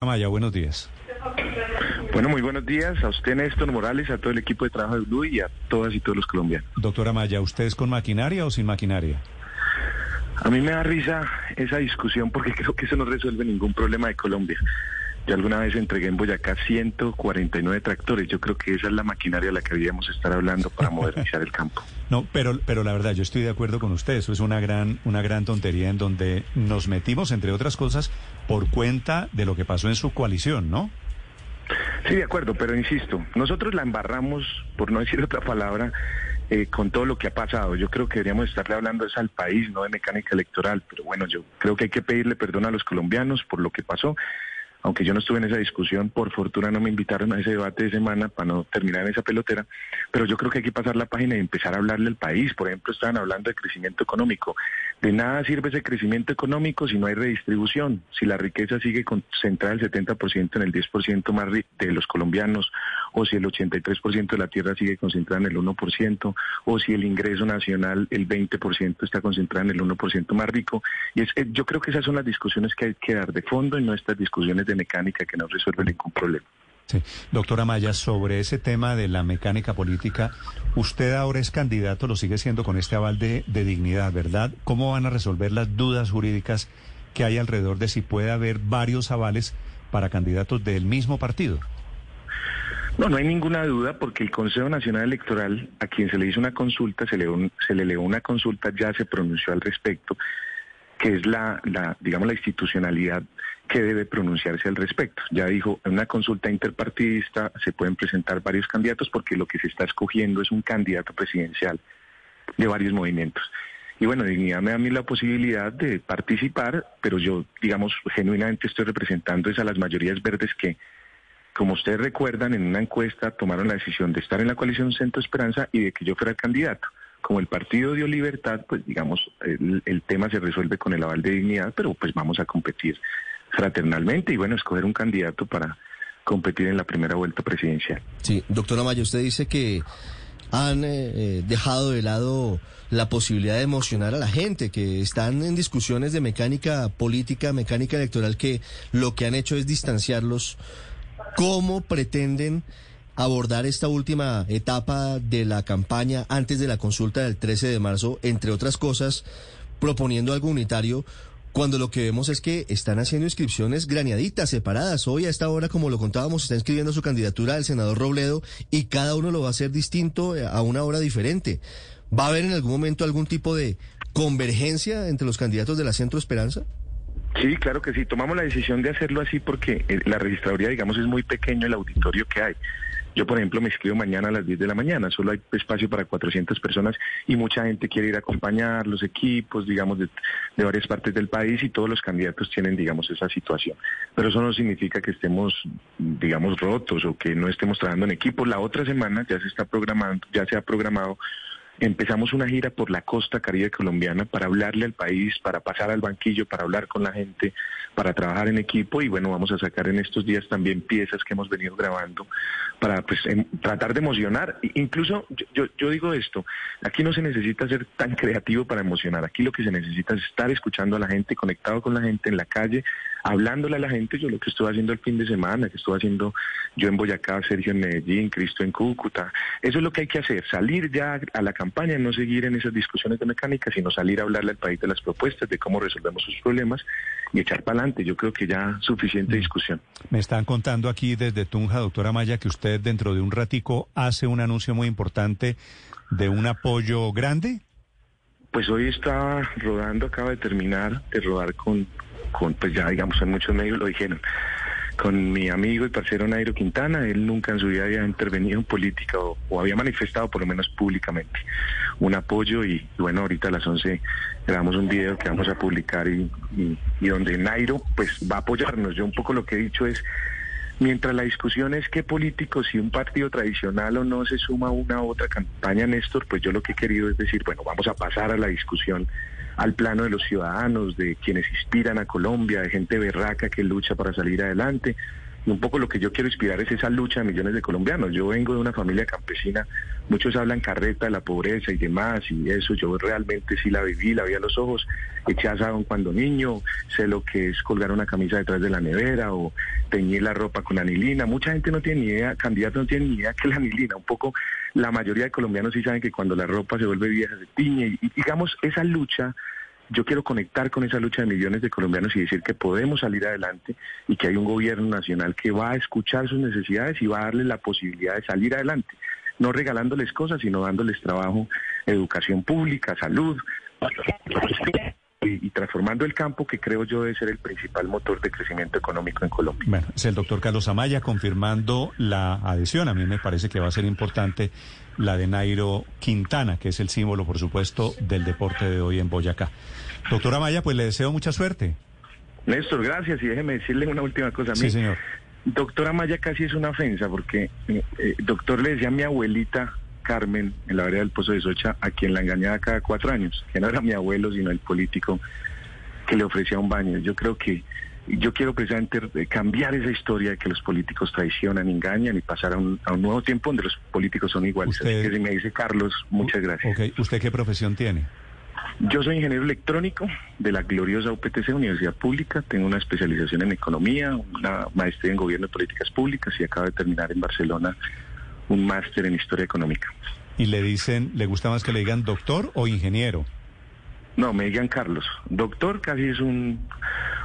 Amaya, buenos días. Bueno, muy buenos días a usted, Néstor Morales, a todo el equipo de trabajo de Blue y a todas y todos los colombianos. Doctora Maya, ¿usted es con maquinaria o sin maquinaria? A mí me da risa esa discusión porque creo que eso no resuelve ningún problema de Colombia. Yo alguna vez entregué en Boyacá 149 tractores. Yo creo que esa es la maquinaria a la que deberíamos estar hablando para modernizar el campo. No, pero, pero la verdad, yo estoy de acuerdo con usted. Eso es una gran, una gran tontería en donde nos metimos, entre otras cosas, por cuenta de lo que pasó en su coalición, ¿no? Sí, de acuerdo, pero insisto, nosotros la embarramos, por no decir otra palabra, eh, con todo lo que ha pasado. Yo creo que deberíamos estarle hablando es al país, no de mecánica electoral, pero bueno, yo creo que hay que pedirle perdón a los colombianos por lo que pasó aunque yo no estuve en esa discusión, por fortuna no me invitaron a ese debate de semana para no terminar en esa pelotera, pero yo creo que hay que pasar la página y empezar a hablarle al país. Por ejemplo, estaban hablando de crecimiento económico. De nada sirve ese crecimiento económico si no hay redistribución, si la riqueza sigue concentrada el 70% en el 10% más de los colombianos, o si el 83% de la tierra sigue concentrada en el 1%, o si el ingreso nacional, el 20% está concentrado en el 1% más rico. Y es, yo creo que esas son las discusiones que hay que dar de fondo y no estas discusiones de mecánica que no resuelve ningún problema. Sí. Doctora Maya, sobre ese tema de la mecánica política, usted ahora es candidato, lo sigue siendo con este aval de, dignidad, ¿verdad? ¿Cómo van a resolver las dudas jurídicas que hay alrededor de si puede haber varios avales para candidatos del mismo partido? No, no hay ninguna duda porque el Consejo Nacional Electoral, a quien se le hizo una consulta, se le, se le elevó una consulta, ya se pronunció al respecto que es la, la, digamos, la institucionalidad que debe pronunciarse al respecto. Ya dijo, en una consulta interpartidista se pueden presentar varios candidatos porque lo que se está escogiendo es un candidato presidencial de varios movimientos. Y bueno, Dignidad me da a mí la posibilidad de participar, pero yo, digamos, genuinamente estoy representando a las mayorías verdes que, como ustedes recuerdan, en una encuesta tomaron la decisión de estar en la coalición Centro Esperanza y de que yo fuera candidato como el partido dio libertad, pues digamos, el, tema se resuelve con el aval de dignidad, pero pues vamos a competir fraternalmente y bueno, escoger un candidato para competir en la primera vuelta presidencial. Sí, doctora Maya, usted dice que han eh, eh, dejado de lado la posibilidad de emocionar a la gente, que están en discusiones de mecánica política, mecánica electoral, que lo que han hecho es distanciarlos. ¿Cómo pretenden abordar esta última etapa de la campaña antes de la consulta del 13 de marzo, entre otras cosas, proponiendo algo unitario, cuando lo que vemos es que están haciendo inscripciones graneaditas, separadas. Hoy a esta hora, como lo contábamos, está inscribiendo su candidatura al senador Robledo y cada uno lo va a hacer distinto eh, a una hora diferente. ¿Va a haber en algún momento algún tipo de convergencia entre los candidatos de la Centro Esperanza? Sí, claro que sí. Tomamos la decisión de hacerlo así porque eh, la registraduría, digamos, es muy pequeño el auditorio que hay. Yo, por ejemplo, me inscribo mañana a las 10 de la mañana, solo hay espacio para 400 personas y mucha gente quiere ir a acompañar los equipos, digamos, de, varias partes del país y todos los candidatos tienen, digamos, esa situación. Pero eso no significa que estemos, digamos, rotos o que no estemos trabajando en equipo. La otra semana ya se está programando, ya se ha programado Empezamos una gira por la costa caribe colombiana para hablarle al país, para pasar al banquillo, para hablar con la gente, para trabajar en equipo y bueno, vamos a sacar en estos días también piezas que hemos venido grabando para pues em, tratar de emocionar. Incluso yo, yo digo esto, aquí no se necesita ser tan creativo para emocionar, aquí lo que se necesita es estar escuchando a la gente, conectado con la gente en la calle, hablándole a la gente, yo lo que estuve haciendo el fin de semana, que estuve haciendo yo en Boyacá, Sergio en Medellín, Cristo en Cúcuta, eso es lo que hay que hacer, salir ya a la campaña, no seguir en esas discusiones de mecánica, sino salir a hablarle al país de las propuestas, de cómo resolvemos sus problemas y echar para adelante. Yo creo que ya suficiente mm. discusión. Me están contando aquí desde Tunja, doctora Maya, que usted dentro de un ratico hace un anuncio muy importante de un apoyo grande. Pues hoy estaba rodando, acaba de terminar de rodar con, con, pues ya digamos en muchos medios lo dijeron, con mi amigo y parcero Nairo Quintana, él nunca en su vida había intervenido en política o, había manifestado por lo menos públicamente un apoyo y, bueno, ahorita a las 11 grabamos un video que vamos a publicar y, y donde Nairo pues va a apoyarnos. Yo un poco lo que he dicho es Mientras la discusión es qué político, si un partido tradicional o no se suma a una u otra campaña, Néstor, pues yo lo que he querido es decir, bueno, vamos a pasar a la discusión al plano de los ciudadanos, de quienes inspiran a Colombia, de gente berraca que lucha para salir adelante. Un poco lo que yo quiero inspirar es esa lucha de millones de colombianos. Yo vengo de una familia campesina, muchos hablan carreta de la pobreza y demás, y eso yo realmente sí la viví, la vi a los ojos, eché asado cuando niño, sé lo que es colgar una camisa detrás de la nevera o teñir la ropa con anilina. Mucha gente no tiene ni idea, candidatos no tienen ni idea que la anilina. Un poco la mayoría de colombianos sí saben que cuando la ropa se vuelve vieja se tiñe. Y digamos, esa lucha yo quiero conectar con esa lucha de millones de colombianos y decir que podemos salir adelante y que hay un gobierno nacional que va a escuchar sus necesidades y va a darles la posibilidad de salir adelante, no regalándoles cosas, sino dándoles trabajo, educación pública, salud y, transformando el campo que creo yo debe ser el principal motor de crecimiento económico en Colombia. Bueno, es el doctor Carlos Amaya confirmando la adhesión. A mí me parece que va a ser importante la de Nairo Quintana, que es el símbolo, por supuesto, del deporte de hoy en Boyacá. Doctor Amaya, pues le deseo mucha suerte. Néstor, gracias. Y déjeme decirle una última cosa a mí. Sí, señor. Doctor Amaya casi es una ofensa, porque eh, eh, doctor le decía a mi abuelita Carmen, en la vereda del Pozo de Socha, a quien la engañaba cada cuatro años, que no era mi abuelo, sino el político que le ofrecía un baño. Yo creo que yo quiero precisamente cambiar esa historia de que los políticos traicionan, engañan y pasar a un, nuevo tiempo donde los políticos son iguales. Así que si me dice Carlos, muchas gracias. ¿Usted qué profesión tiene? Yo soy ingeniero electrónico de la gloriosa UPTC, Universidad Pública. Tengo una especialización en economía, una maestría en gobierno de políticas públicas y acabo de terminar en Barcelona un máster en historia económica. ¿Y le dicen, le gusta más que le digan doctor o ingeniero? No, me digan Carlos. Doctor casi es un,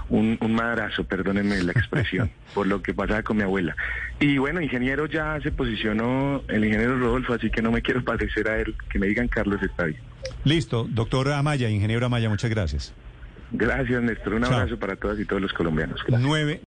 un, madrazo, perdónenme la expresión, por lo que pasaba con mi abuela. Y bueno, ingeniero ya se posicionó el ingeniero Rodolfo, así que no me quiero parecer a él. Que me digan Carlos está bien. Listo, doctor Amaya, ingeniero Amaya, muchas gracias. Gracias, Néstor. Un abrazo para todas y todos los colombianos. Nueve.